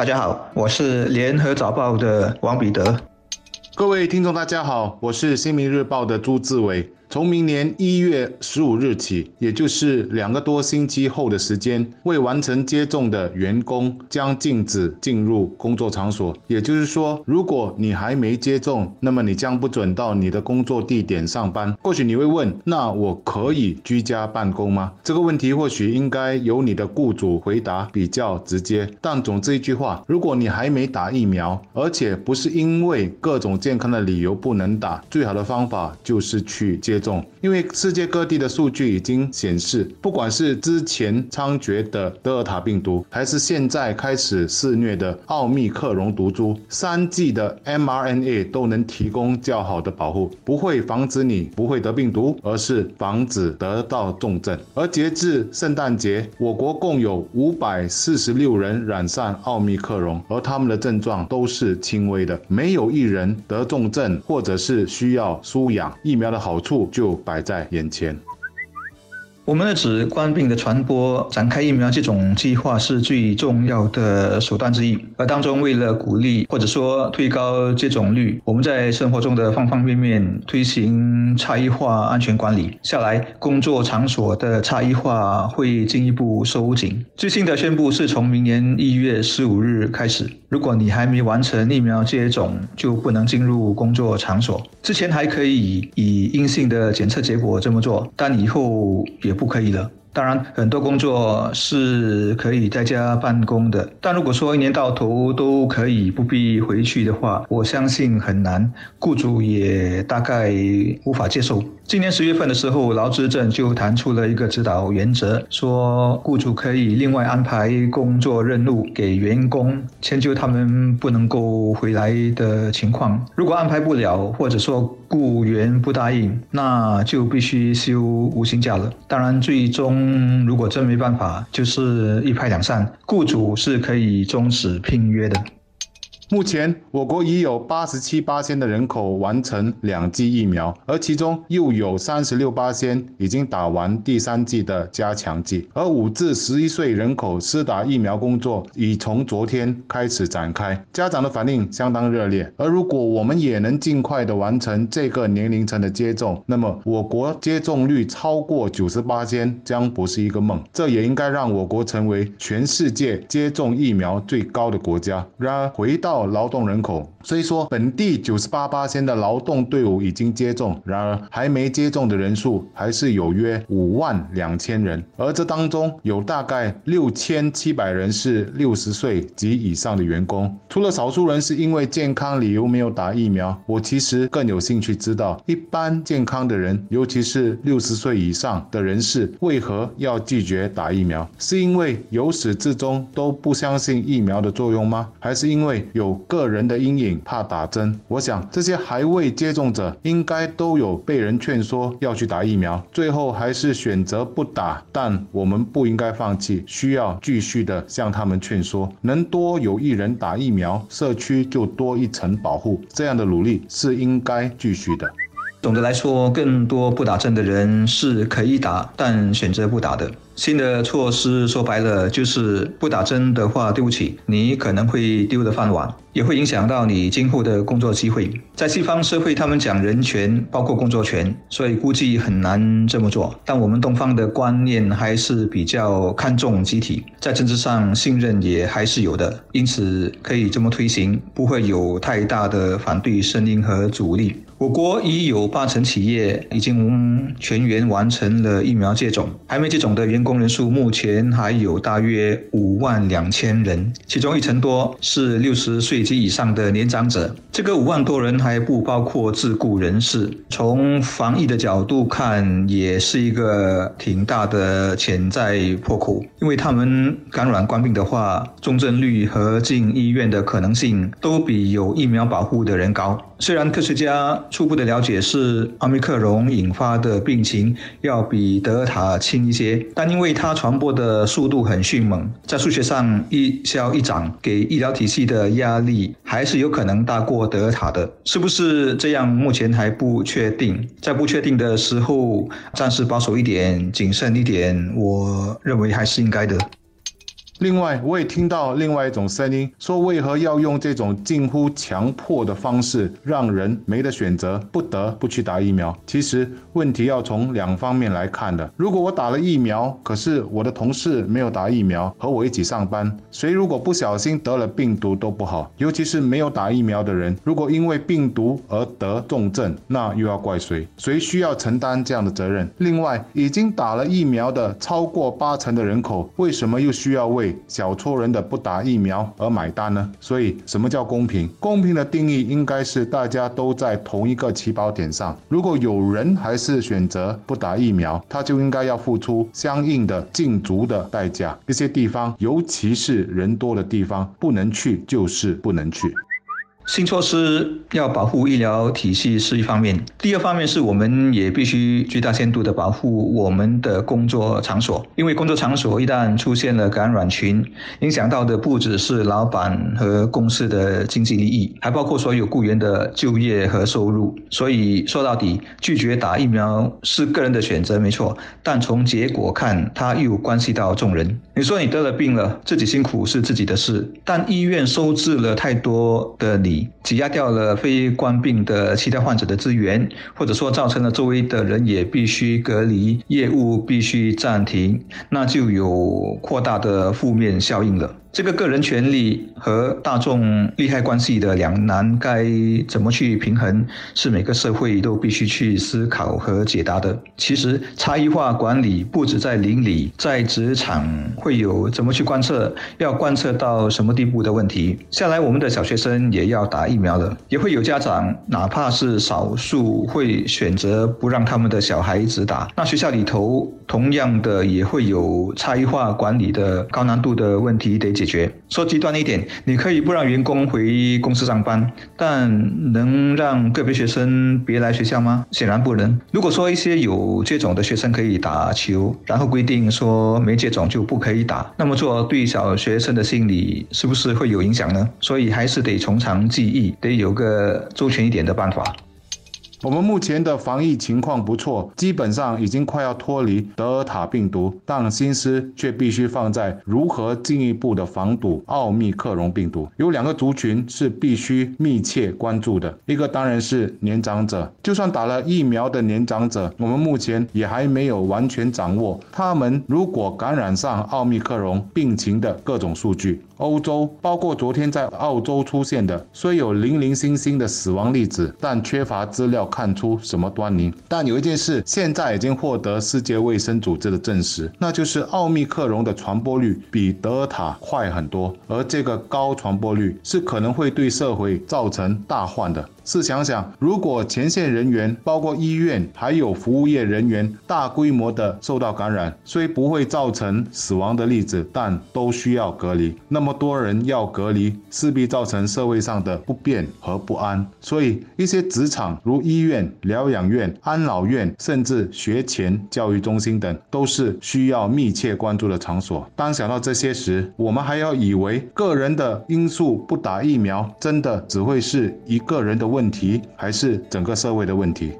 大家好，我是联合早报的王彼得。各位听众，大家好，我是新民日报的朱志伟。从明年一月十五日起，也就是两个多星期后的时间，未完成接种的员工将禁止进入工作场所。也就是说，如果你还没接种，那么你将不准到你的工作地点上班。或许你会问，那我可以居家办公吗？这个问题或许应该由你的雇主回答比较直接。但总之一句话，如果你还没打疫苗，而且不是因为各种健康的理由不能打，最好的方法就是去接。种，因为世界各地的数据已经显示，不管是之前猖獗的德尔塔病毒，还是现在开始肆虐的奥密克戎毒株，三剂的 mRNA 都能提供较好的保护，不会防止你不会得病毒，而是防止得到重症。而截至圣诞节，我国共有五百四十六人染上奥密克戎，而他们的症状都是轻微的，没有一人得重症或者是需要输氧。疫苗的好处。就摆在眼前。我们的指冠病的传播，展开疫苗接种计划是最重要的手段之一。而当中，为了鼓励或者说推高接种率，我们在生活中的方方面面推行差异化安全管理。下来，工作场所的差异化会进一步收紧。最新的宣布是从明年一月十五日开始，如果你还没完成疫苗接种，就不能进入工作场所。之前还可以以阴性的检测结果这么做，但以后。也不可以了。当然，很多工作是可以在家办公的，但如果说一年到头都可以不必回去的话，我相信很难，雇主也大概无法接受。今年十月份的时候，劳资政就谈出了一个指导原则，说雇主可以另外安排工作任务给员工，迁就他们不能够回来的情况。如果安排不了，或者说雇员不答应，那就必须休无薪假了。当然，最终。如果真没办法，就是一拍两散，雇主是可以终止聘约的。目前，我国已有八十七八千的人口完成两剂疫苗，而其中又有三十六八千已经打完第三剂的加强剂。而五至十一岁人口施打疫苗工作已从昨天开始展开，家长的反应相当热烈。而如果我们也能尽快的完成这个年龄层的接种，那么我国接种率超过九十八千将不是一个梦。这也应该让我国成为全世界接种疫苗最高的国家。然而，回到劳动人口，虽说本地九十八八千的劳动队伍已经接种，然而还没接种的人数还是有约五万两千人，而这当中有大概六千七百人是六十岁及以上的员工。除了少数人是因为健康理由没有打疫苗，我其实更有兴趣知道，一般健康的人，尤其是六十岁以上的人士，为何要拒绝打疫苗？是因为由始至终都不相信疫苗的作用吗？还是因为有？个人的阴影，怕打针。我想这些还未接种者应该都有被人劝说要去打疫苗，最后还是选择不打。但我们不应该放弃，需要继续的向他们劝说。能多有一人打疫苗，社区就多一层保护。这样的努力是应该继续的。总的来说，更多不打针的人是可以打，但选择不打的。新的措施说白了就是不打针的话，对不起，你可能会丢了饭碗，也会影响到你今后的工作机会。在西方社会，他们讲人权，包括工作权，所以估计很难这么做。但我们东方的观念还是比较看重集体，在政治上信任也还是有的，因此可以这么推行，不会有太大的反对声音和阻力。我国已有八成企业已经全员完成了疫苗接种，还没接种的员工。工人数目前还有大约五万两千人，其中一成多是六十岁及以上的年长者。这个五万多人还不包括自雇人士。从防疫的角度看，也是一个挺大的潜在破口，因为他们感染冠病的话，重症率和进医院的可能性都比有疫苗保护的人高。虽然科学家初步的了解是奥密克戎引发的病情要比德尔塔轻一些，但因为它传播的速度很迅猛，在数学上一消一长，给医疗体系的压力还是有可能大过德尔塔的。是不是这样？目前还不确定。在不确定的时候，暂时保守一点，谨慎一点，我认为还是应该的。另外，我也听到另外一种声音，说为何要用这种近乎强迫的方式，让人没得选择，不得不去打疫苗？其实问题要从两方面来看的。如果我打了疫苗，可是我的同事没有打疫苗，和我一起上班，谁如果不小心得了病毒都不好。尤其是没有打疫苗的人，如果因为病毒而得重症，那又要怪谁？谁需要承担这样的责任？另外，已经打了疫苗的超过八成的人口，为什么又需要为？小撮人的不打疫苗而买单呢？所以什么叫公平？公平的定义应该是大家都在同一个起跑点上。如果有人还是选择不打疫苗，他就应该要付出相应的禁足的代价。一些地方，尤其是人多的地方，不能去就是不能去。新措施要保护医疗体系是一方面，第二方面是我们也必须最大限度的保护我们的工作场所，因为工作场所一旦出现了感染群，影响到的不只是老板和公司的经济利益，还包括所有雇员的就业和收入。所以说到底，拒绝打疫苗是个人的选择，没错，但从结果看，它又关系到众人。你说你得了病了，自己辛苦是自己的事，但医院收治了太多的你。挤压掉了非冠病的其他患者的资源，或者说造成了周围的人也必须隔离，业务必须暂停，那就有扩大的负面效应了。这个个人权利和大众利害关系的两难该怎么去平衡，是每个社会都必须去思考和解答的。其实差异化管理不止在邻里，在职场会有怎么去观测，要观测到什么地步的问题。下来我们的小学生也要打疫苗了，也会有家长哪怕是少数会选择不让他们的小孩子打。那学校里头同样的也会有差异化管理的高难度的问题得。解决说极端一点，你可以不让员工回公司上班，但能让个别学生别来学校吗？显然不能。如果说一些有这种的学生可以打球，然后规定说没这种就不可以打，那么做对小学生的心理是不是会有影响呢？所以还是得从长计议，得有个周全一点的办法。我们目前的防疫情况不错，基本上已经快要脱离德尔塔病毒，但心思却必须放在如何进一步的防堵奥密克戎病毒。有两个族群是必须密切关注的，一个当然是年长者。就算打了疫苗的年长者，我们目前也还没有完全掌握他们如果感染上奥密克戎病情的各种数据。欧洲，包括昨天在澳洲出现的，虽有零零星星的死亡例子，但缺乏资料看出什么端倪。但有一件事，现在已经获得世界卫生组织的证实，那就是奥密克戎的传播率比德尔塔快很多，而这个高传播率是可能会对社会造成大患的。试想想，如果前线人员，包括医院还有服务业人员，大规模的受到感染，虽不会造成死亡的例子，但都需要隔离。那么多人要隔离，势必造成社会上的不便和不安。所以，一些职场如医院、疗养院、安老院，甚至学前教育中心等，都是需要密切关注的场所。当想到这些时，我们还要以为个人的因素不打疫苗，真的只会是一个人的。问题还是整个社会的问题。